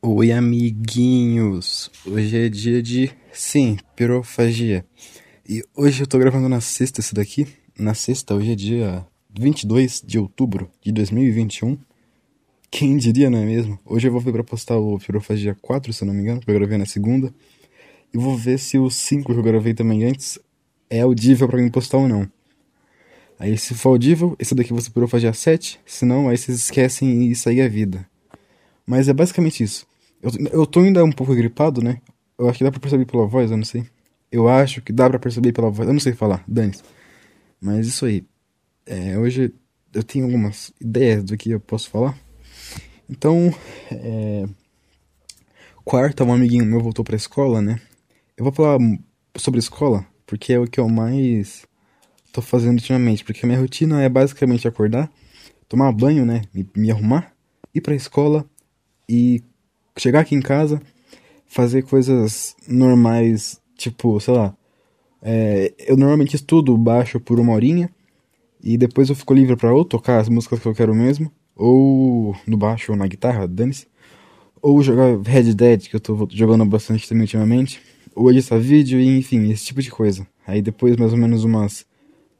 Oi, amiguinhos! Hoje é dia de, sim, pirofagia. E hoje eu tô gravando na sexta esse daqui. Na sexta, hoje é dia 22 de outubro de 2021. Quem diria, não é mesmo? Hoje eu vou ver pra postar o Pirofagia 4, se eu não me engano, que eu gravei na segunda. E vou ver se o 5 que eu gravei também antes é audível pra mim postar ou não. Aí se for audível, esse daqui você Pirofagia 7, senão aí vocês esquecem e isso é vida. Mas é basicamente isso. Eu, eu tô ainda um pouco gripado, né? Eu acho que dá pra perceber pela voz, eu não sei. Eu acho que dá pra perceber pela voz. Eu não sei falar, dane -se. Mas isso aí. É, hoje eu tenho algumas ideias do que eu posso falar. Então, é... quarta, um amiguinho meu voltou pra escola, né? Eu vou falar sobre escola, porque é o que eu mais tô fazendo ultimamente. Porque a minha rotina é basicamente acordar, tomar banho, né? Me, me arrumar, ir pra escola e chegar aqui em casa, fazer coisas normais, tipo, sei lá. É, eu normalmente estudo baixo por uma horinha e depois eu fico livre para ou tocar as músicas que eu quero mesmo, ou no baixo ou na guitarra, dane-se, ou jogar Red Dead, que eu tô jogando bastante também ultimamente, ou editar vídeo, e enfim, esse tipo de coisa. Aí depois, mais ou menos umas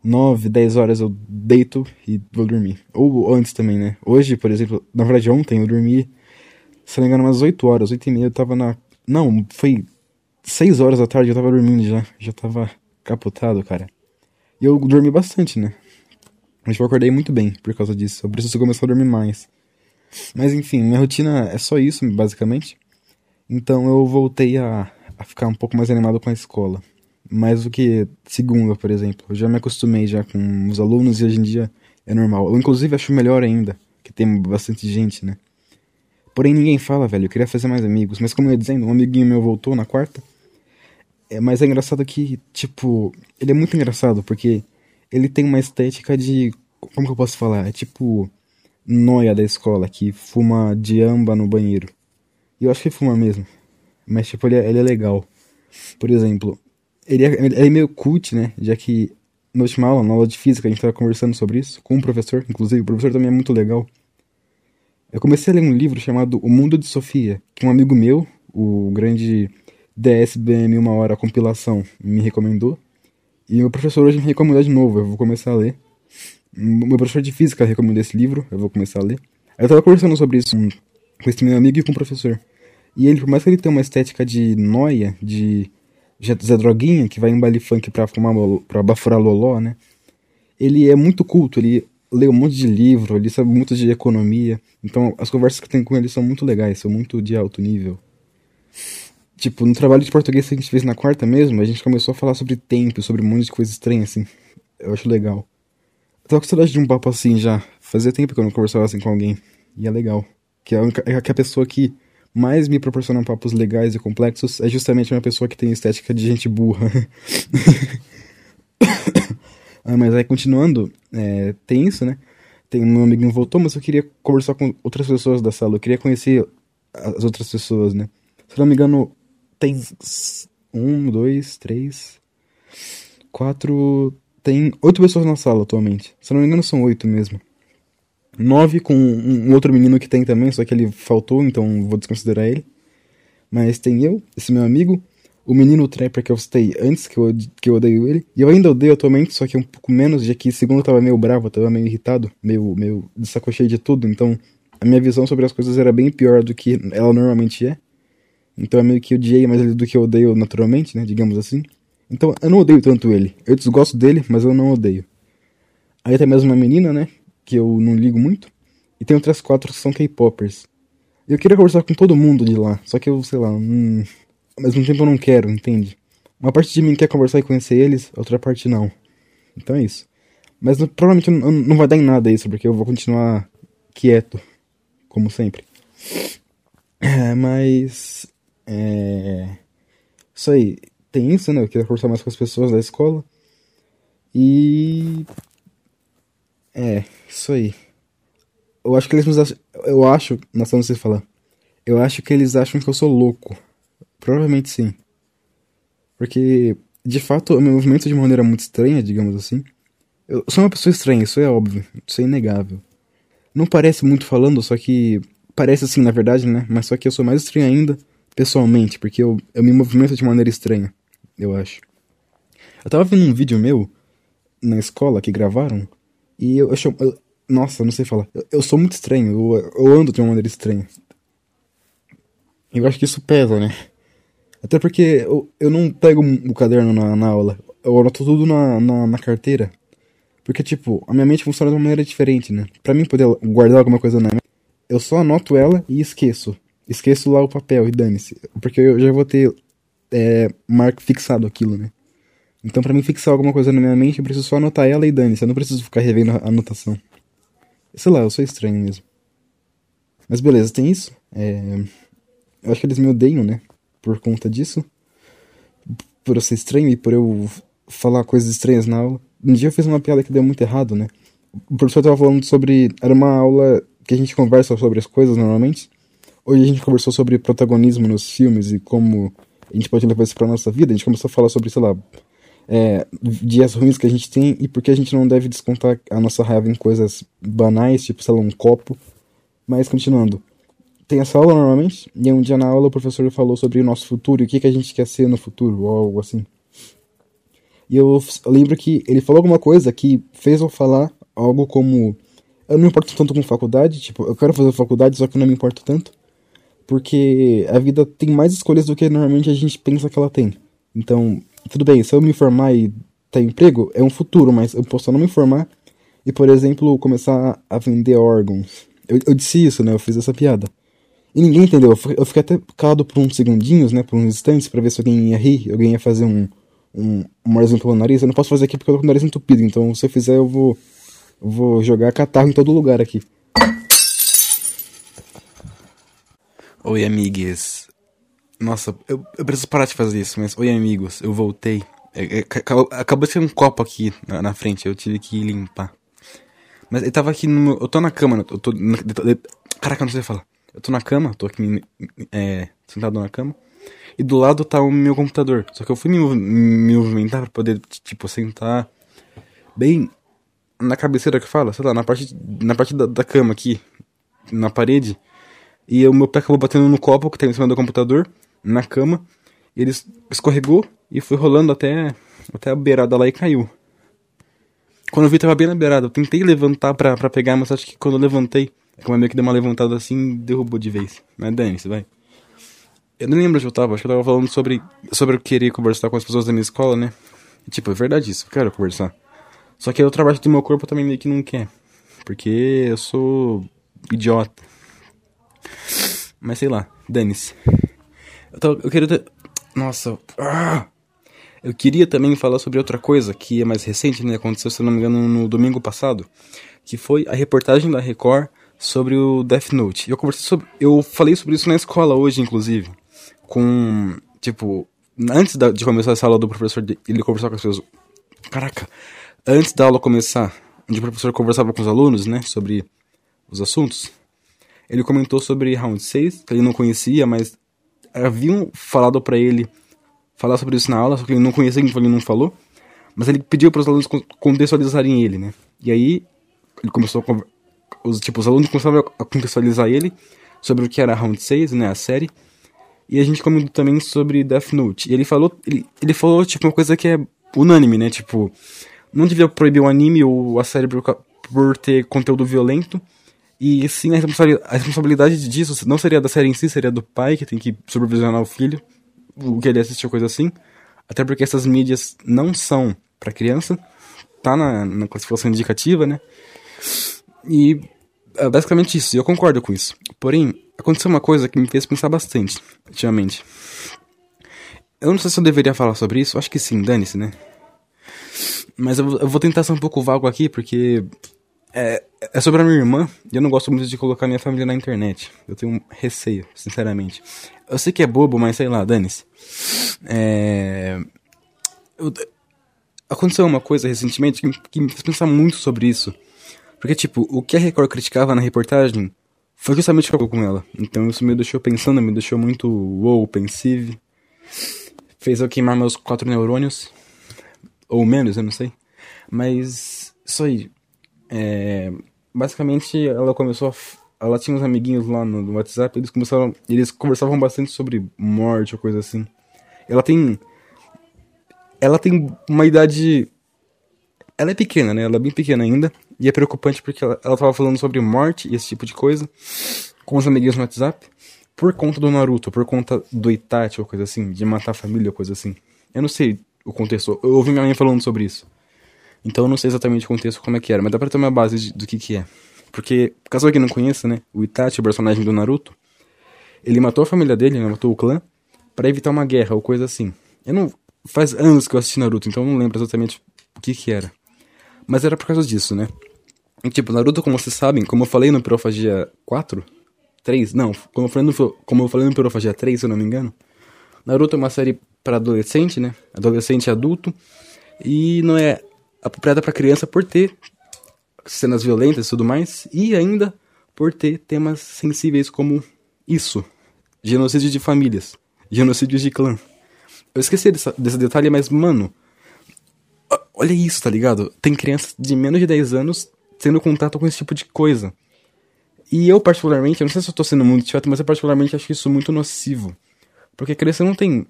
9, 10 horas eu deito e vou dormir. Ou antes também, né? Hoje, por exemplo, na verdade ontem eu dormi se não me engano, umas 8 horas, 8 e meia, eu tava na. Não, foi 6 horas da tarde, eu tava dormindo já. Já tava capotado, cara. E eu dormi bastante, né? Mas eu acordei muito bem por causa disso. Eu preciso começar a dormir mais. Mas enfim, minha rotina é só isso, basicamente. Então eu voltei a, a ficar um pouco mais animado com a escola. Mais do que segunda, por exemplo. Eu já me acostumei já com os alunos e hoje em dia é normal. Eu inclusive acho melhor ainda, que tem bastante gente, né? Porém, ninguém fala, velho. Eu queria fazer mais amigos. Mas como eu ia dizendo, um amiguinho meu voltou na quarta. É, mas é engraçado que, tipo, ele é muito engraçado, porque ele tem uma estética de. Como que eu posso falar? É tipo. Noia da escola, que fuma diamba no banheiro. E eu acho que fuma mesmo. Mas, tipo, ele é, ele é legal. Por exemplo, ele é, ele é meio cult, né? Já que na última aula, na aula de física, a gente tava conversando sobre isso com o um professor. Inclusive, o professor também é muito legal. Eu comecei a ler um livro chamado O Mundo de Sofia, que um amigo meu, o grande DSBM Uma Hora Compilação, me recomendou. E o professor hoje me recomendou de novo, eu vou começar a ler. Meu professor de física recomendou esse livro, eu vou começar a ler. Eu tava conversando sobre isso com esse meu amigo e com o professor. E ele, por mais que ele tenha uma estética de noia, de Zé Droguinha, que vai em baile funk pra, fumar, pra baforar loló, né? Ele é muito culto, ele lê um monte de livro, ele sabe muito de economia. Então as conversas que tem com ele são muito legais, são muito de alto nível. Tipo, no trabalho de português que a gente fez na quarta mesmo, a gente começou a falar sobre tempo, sobre um monte de coisa estranha, assim. Eu acho legal. Eu tava com saudade de um papo assim já. Fazia tempo que eu não conversava assim com alguém. E é legal. Que a, é que a pessoa que mais me proporciona papos legais e complexos é justamente uma pessoa que tem estética de gente burra. Ah, mas aí continuando, é, tem isso, né? Tem um amiguinho voltou, mas eu queria conversar com outras pessoas da sala. Eu queria conhecer as outras pessoas, né? Se não me engano, tem um, dois, três, quatro. Tem oito pessoas na sala atualmente. Se não me engano, são oito mesmo. Nove com um outro menino que tem também, só que ele faltou, então vou desconsiderar ele. Mas tem eu, esse meu amigo, o menino trapper que eu citei antes, que eu, que eu odeio ele. E eu ainda odeio atualmente, só que um pouco menos, já que segundo eu tava meio bravo, tava meio irritado, meio, meio de saco cheio de tudo. Então a minha visão sobre as coisas era bem pior do que ela normalmente é. Então é meio que odiei mais ele do que eu odeio naturalmente, né? Digamos assim. Então eu não odeio tanto ele. Eu desgosto dele, mas eu não odeio. Aí tem mais uma menina, né? Que eu não ligo muito. E tem outras quatro que são K-popers. Eu queria conversar com todo mundo de lá, só que eu, sei lá, hum, ao mesmo tempo eu não quero, entende? Uma parte de mim quer conversar e conhecer eles, outra parte não. Então é isso. Mas provavelmente não, vai dar em nada isso, porque eu vou continuar quieto, como sempre. É, mas. É. Isso aí. Tem isso, né? Eu queria conversar mais com as pessoas da escola. E. É, isso aí. Eu acho que eles me acham. Eu acho. Nossa, não sei falar. Eu acho que eles acham que eu sou louco. Provavelmente sim. Porque, de fato, eu me movimento de maneira muito estranha, digamos assim. Eu sou uma pessoa estranha, isso é óbvio, isso é inegável. Não parece muito falando, só que parece assim, na verdade, né? Mas só que eu sou mais estranho ainda, pessoalmente, porque eu, eu me movimento de maneira estranha, eu acho. Eu tava vendo um vídeo meu na escola que gravaram, e eu, eu, eu nossa, não sei falar. Eu, eu sou muito estranho, eu, eu, ando de uma maneira estranha. Eu acho que isso pesa, né? Até porque eu, eu não pego o caderno na, na aula, eu anoto tudo na, na, na carteira. Porque, tipo, a minha mente funciona de uma maneira diferente, né? Pra mim poder guardar alguma coisa na mente, eu só anoto ela e esqueço. Esqueço lá o papel e dane-se. Porque eu já vou ter é, marco fixado aquilo, né? Então, para mim fixar alguma coisa na minha mente, eu preciso só anotar ela e dane-se. Eu não preciso ficar revendo a anotação. Sei lá, eu sou estranho mesmo. Mas beleza, tem isso. É... Eu acho que eles me odeiam, né? Por conta disso. Por eu ser estranho e por eu falar coisas estranhas na aula. Um dia eu fiz uma piada que deu muito errado, né? O professor tava falando sobre. Era uma aula que a gente conversa sobre as coisas normalmente. Hoje a gente conversou sobre protagonismo nos filmes e como a gente pode levar isso pra nossa vida. A gente começou a falar sobre, sei lá, é, dias ruins que a gente tem e por que a gente não deve descontar a nossa raiva em coisas banais, tipo, sei lá, um copo. Mas continuando. Tem essa aula normalmente, e um dia na aula o professor falou sobre o nosso futuro e o que, que a gente quer ser no futuro, ou algo assim. E eu lembro que ele falou alguma coisa que fez eu falar algo como eu não me importo tanto com faculdade, tipo, eu quero fazer faculdade, só que eu não me importo tanto. Porque a vida tem mais escolhas do que normalmente a gente pensa que ela tem. Então, tudo bem, se eu me formar e ter emprego, é um futuro, mas eu posso não me formar e, por exemplo, começar a vender órgãos. Eu, eu disse isso, né? Eu fiz essa piada. E ninguém entendeu. Eu fiquei até calado por uns segundinhos, né? Por uns instantes, para ver se alguém ia rir, alguém ia fazer um, um, um nariz pelo nariz. Eu não posso fazer aqui porque eu tô com o nariz entupido, então se eu fizer eu vou Vou jogar catarro em todo lugar aqui. Oi, amigues. Nossa, eu, eu preciso parar de fazer isso, mas oi, amigos, eu voltei. É, é, acabou de ter um copo aqui na, na, frente, eu tive que limpar. Mas eu tava aqui no. Eu tô na cama, eu tô. Na, caraca, não sei falar. Eu tô na cama, tô aqui é, sentado na cama. E do lado tá o meu computador. Só que eu fui me, me movimentar pra poder, tipo, sentar bem na cabeceira que fala, sei lá, na parte, na parte da, da cama aqui, na parede. E o meu pé acabou batendo no copo que tá em cima do computador, na cama. Ele escorregou e foi rolando até, até a beirada lá e caiu. Quando eu vi, tava bem na beirada. Eu tentei levantar pra, pra pegar, mas acho que quando eu levantei, como é meio que deu uma levantada assim, derrubou de vez. Mas dane-se, vai. Eu nem lembro onde eu tava, acho que eu tava falando sobre, sobre eu querer conversar com as pessoas da minha escola, né? E, tipo, é verdade isso, eu quero conversar. Só que outra parte do meu corpo também meio que não quer. Porque eu sou idiota. Mas sei lá, dane-se. Eu, eu queria ter... Nossa. Ah! Eu queria também falar sobre outra coisa que é mais recente, né? Aconteceu, se não me engano, no domingo passado. Que foi a reportagem da Record sobre o Death Note. Eu conversei sobre. Eu falei sobre isso na escola hoje, inclusive. Com. Tipo. Antes de começar essa aula do professor, ele conversou com as pessoas. Caraca, antes da aula começar, onde o professor conversava com os alunos, né, sobre os assuntos, ele comentou sobre Round 6, que ele não conhecia, mas haviam falado para ele falar sobre isso na aula, só que ele não conhecia, então ele não falou. Mas ele pediu para os alunos contextualizarem ele, né? E aí ele começou a os tipo os alunos começaram a contextualizar ele sobre o que era Round 6, né, a série. E a gente comentou também sobre Death Note. E ele falou, ele, ele falou tipo uma coisa que é unânime, né? Tipo, não devia proibir o anime ou a série por, por ter conteúdo violento. E sim, a responsabilidade, disso não seria da série em si, seria do pai que tem que supervisionar o filho, o que ele assiste ou coisa assim. Até porque essas mídias não são para criança, tá na, na classificação indicativa, né? E é basicamente isso, eu concordo com isso. Porém, aconteceu uma coisa que me fez pensar bastante, ultimamente. Eu não sei se eu deveria falar sobre isso, acho que sim, dane-se, né? Mas eu, eu, vou tentar ser um pouco vago aqui, porque é, é sobre a minha irmã e eu não gosto muito de colocar minha família na internet. Eu tenho receio, sinceramente. Eu sei que é bobo, mas sei lá, dane-se. É... Eu... Aconteceu uma coisa recentemente que, que me fez pensar muito sobre isso. Porque, tipo, o que a Record criticava na reportagem foi justamente o que com ela. Então isso me deixou pensando, me deixou muito wow, pensive. Fez eu queimar meus quatro neurônios. Ou menos, eu não sei. Mas isso aí. É, basicamente, ela começou ela tinha uns amiguinhos lá no, no WhatsApp, eles começaram. Eles conversavam bastante sobre morte ou coisa assim. Ela tem. Ela tem uma idade. Ela é pequena, né? Ela é bem pequena ainda. E é preocupante porque ela, ela tava falando sobre morte e esse tipo de coisa com os amiguinhos no WhatsApp. Por conta do Naruto, por conta do Itachi ou coisa assim, de matar a família ou coisa assim. Eu não sei o contexto. Eu ouvi minha mãe falando sobre isso. Então eu não sei exatamente o contexto como é que era, mas dá pra ter uma base de, do que que é. Porque, caso alguém não conheça, né, o Itachi, o personagem do Naruto, ele matou a família dele, né, matou o clã, para evitar uma guerra ou coisa assim. Eu não... Faz anos que eu assisti Naruto, então eu não lembro exatamente o que que era. Mas era por causa disso, né. E, tipo, Naruto, como vocês sabem, como eu falei no Pirofagia 4, 3, não, como eu falei no, como eu falei no Pirofagia 3, se eu não me engano, Naruto é uma série para adolescente, né, adolescente e adulto, e não é apropriada para criança por ter cenas violentas e tudo mais, e ainda por ter temas sensíveis como isso, genocídio de famílias, genocídio de clã. Eu esqueci dessa, desse detalhe, mas mano, olha isso, tá ligado? Tem crianças de menos de 10 anos tendo contato com esse tipo de coisa. E eu particularmente, não sei se eu tô sendo muito chato, mas eu particularmente acho isso muito nocivo. Porque criança não tem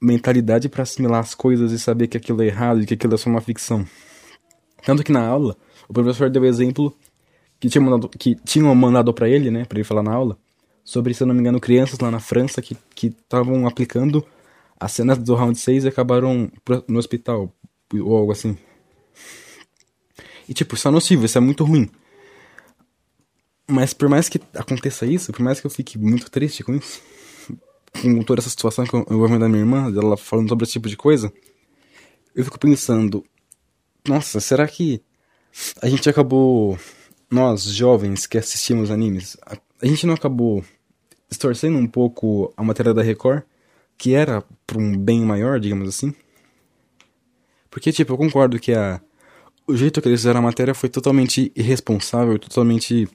mentalidade para assimilar as coisas e saber que aquilo é errado e que aquilo é só uma ficção. Tanto que na aula, o professor deu exemplo que tinha mandado, que tinham mandado para ele, né, para ele falar na aula, sobre, se eu não me engano, crianças lá na França que estavam aplicando as cenas do Round 6 e acabaram no hospital, ou algo assim. E tipo, isso é nocivo, isso é muito ruim. Mas por mais que aconteça isso, por mais que eu fique muito triste com isso, com toda essa situação com o envolvimento da minha irmã, dela falando sobre esse tipo de coisa, eu fico pensando, nossa, será que a gente acabou, nós jovens que assistimos animes, a, a gente não acabou distorcendo um pouco a matéria da Record, que era para um bem maior, digamos assim? Porque, tipo, eu concordo que a, o jeito que eles fizeram a matéria foi totalmente irresponsável, totalmente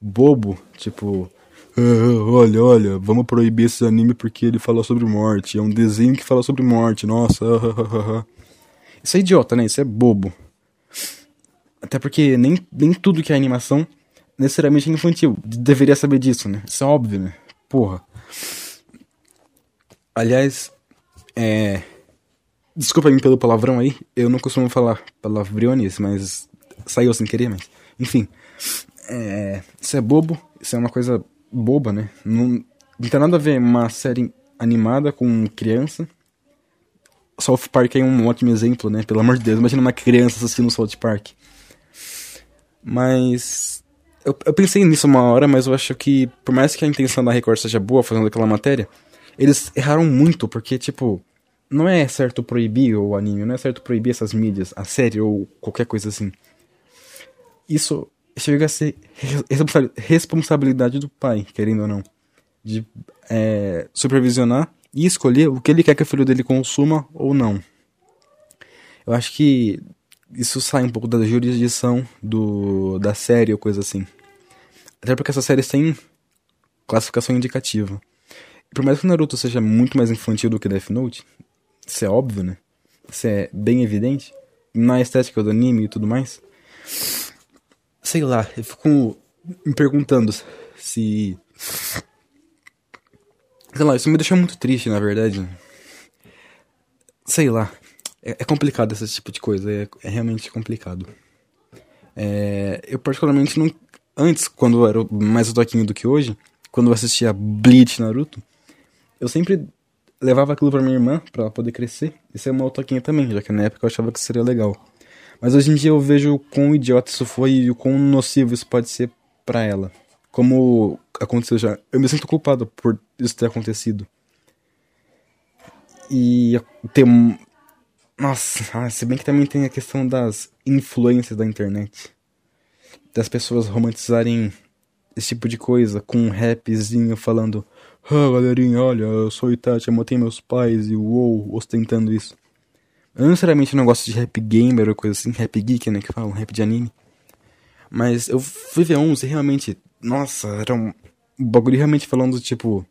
bobo, tipo, ah, olha, olha, vamos proibir esse anime porque ele fala sobre morte. É um desenho que fala sobre morte, nossa. Isso é idiota, né? Isso é bobo. Até porque nem, nem tudo que é animação necessariamente é infantil. Deveria saber disso, né? Isso é óbvio, né? Porra. Aliás, é. Desculpa me pelo palavrão aí. Eu não costumo falar palavrões, mas saiu sem querer, mas. Enfim. É... Isso é bobo. Isso é uma coisa boba, né? Não, não tem nada a ver uma série animada com criança. South Park é um ótimo exemplo, né? Pelo amor de Deus, imagina uma criança assistindo South Park. Mas. Eu, eu pensei nisso uma hora, mas eu acho que, por mais que a intenção da Record seja boa fazendo aquela matéria, eles erraram muito, porque, tipo, não é certo proibir o anime, não é certo proibir essas mídias, a série ou qualquer coisa assim. Isso chega a ser responsabilidade do pai, querendo ou não, de é, supervisionar e escolher o que ele quer que o filho dele consuma ou não. Eu acho que isso sai um pouco da jurisdição do, da série ou coisa assim. Até porque essa série tem classificação indicativa. Por mais que o Naruto seja muito mais infantil do que Death Note, isso é óbvio, né? Isso é bem evidente. Na estética do anime e tudo mais sei lá, eu fico me perguntando se. Sei lá, isso me deixa muito triste, na verdade. Sei lá. É, é complicado esse tipo de coisa, é, é realmente complicado. É, eu particularmente não. Antes, quando eu era mais toquinho do que hoje, quando eu assistia Bleach Naruto, eu sempre levava aquilo pra minha irmã, pra ela poder crescer. Isso é uma toquinha também, já que na época eu achava que seria legal. Mas hoje em dia eu vejo o quão idiota isso foi e o quão nocivo isso pode ser para ela. Como aconteceu já. Eu me sinto culpado por isso ter acontecido. E ter. Nossa, ah, se bem que também tem a questão das influências da internet. Das pessoas romantizarem esse tipo de coisa com um rapzinho falando: Ah, galerinha, olha, eu sou Itachi, eu matei meus pais e uou, ostentando isso. Eu não não gosto de rap gamer ou coisa assim, rap geek, né, que falam, rap de anime. Mas eu fui ver uns e realmente, nossa, era um bagulho realmente falando, tipo,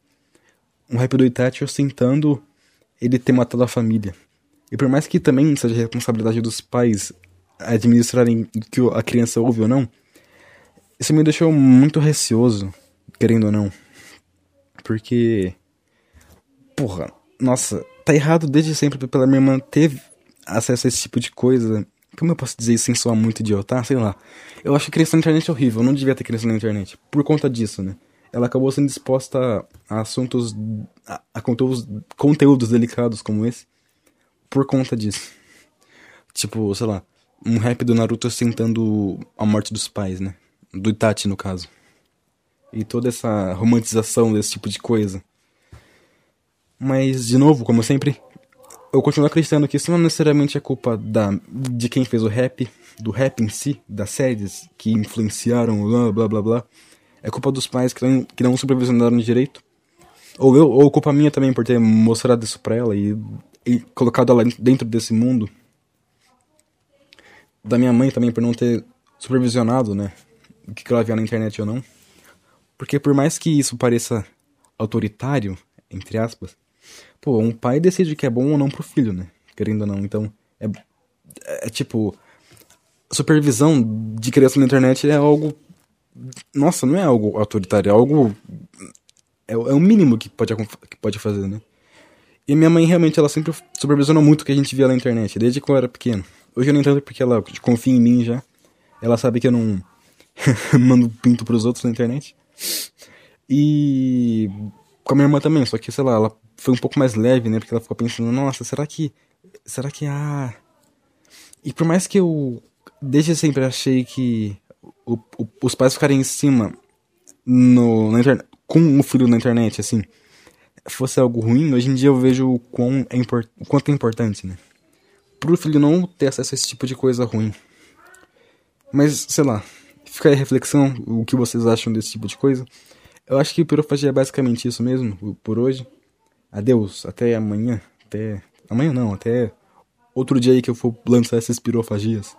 um rap do Itachi ostentando ele ter matado a família. E por mais que também seja responsabilidade dos pais administrarem o que a criança ouve ou não, Isso me deixou muito receoso, querendo ou não. Porque. Porra, nossa, tá errado desde sempre pela minha irmã ter acesso a esse tipo de coisa. Como eu posso dizer isso sem soar muito idiota? Ah, sei lá. Eu acho que criança na internet é horrível. Eu não devia ter criança na internet. Por conta disso, né? Ela acabou sendo exposta a assuntos. a, a conteúdos, conteúdos delicados como esse. Por conta disso. Tipo, sei lá. Um rap do Naruto sentando a morte dos pais, né? Do Itachi, no caso. E toda essa romantização desse tipo de coisa. Mas, de novo, como sempre, eu continuo acreditando que isso não necessariamente é culpa da, de quem fez o rap, do rap em si, das séries que influenciaram, blá blá blá blá. É culpa dos pais que não, que não supervisionaram direito. Ou eu, ou culpa minha também por ter mostrado isso pra ela e, e colocado ela dentro desse mundo. Da minha mãe também por não ter supervisionado, né? O que ela via na internet ou não. Porque por mais que isso pareça autoritário, entre aspas, pô, um pai decide que é bom ou não pro filho, né? Querendo ou não. Então, é, é, é tipo. Supervisão de criança na internet é algo. Nossa, não é algo autoritário, é algo. É, é o mínimo que pode, que pode fazer, né? E minha mãe realmente, ela sempre supervisionou muito o que a gente via na internet, desde que eu era pequeno. Hoje eu não entendo porque ela confia em mim já. Ela sabe que eu não mando pinto pros outros na internet. E com a minha irmã também, só que, sei lá, ela foi um pouco mais leve, né? Porque ela ficou pensando, nossa, será que. Será que ah. E por mais que eu desde sempre achei que o, o, os pais ficarem em cima no, na internet, com o filho na internet, assim, fosse algo ruim, hoje em dia eu vejo o, quão é import, o quanto é importante, né? Pro filho não ter acesso a esse tipo de coisa ruim. Mas, sei lá, fica aí a reflexão, o que vocês acham desse tipo de coisa. Eu acho que pirofagia é basicamente isso mesmo, por hoje. Adeus, até amanhã. Até. Amanhã não, até outro dia aí que eu for lançar essas pirofagias.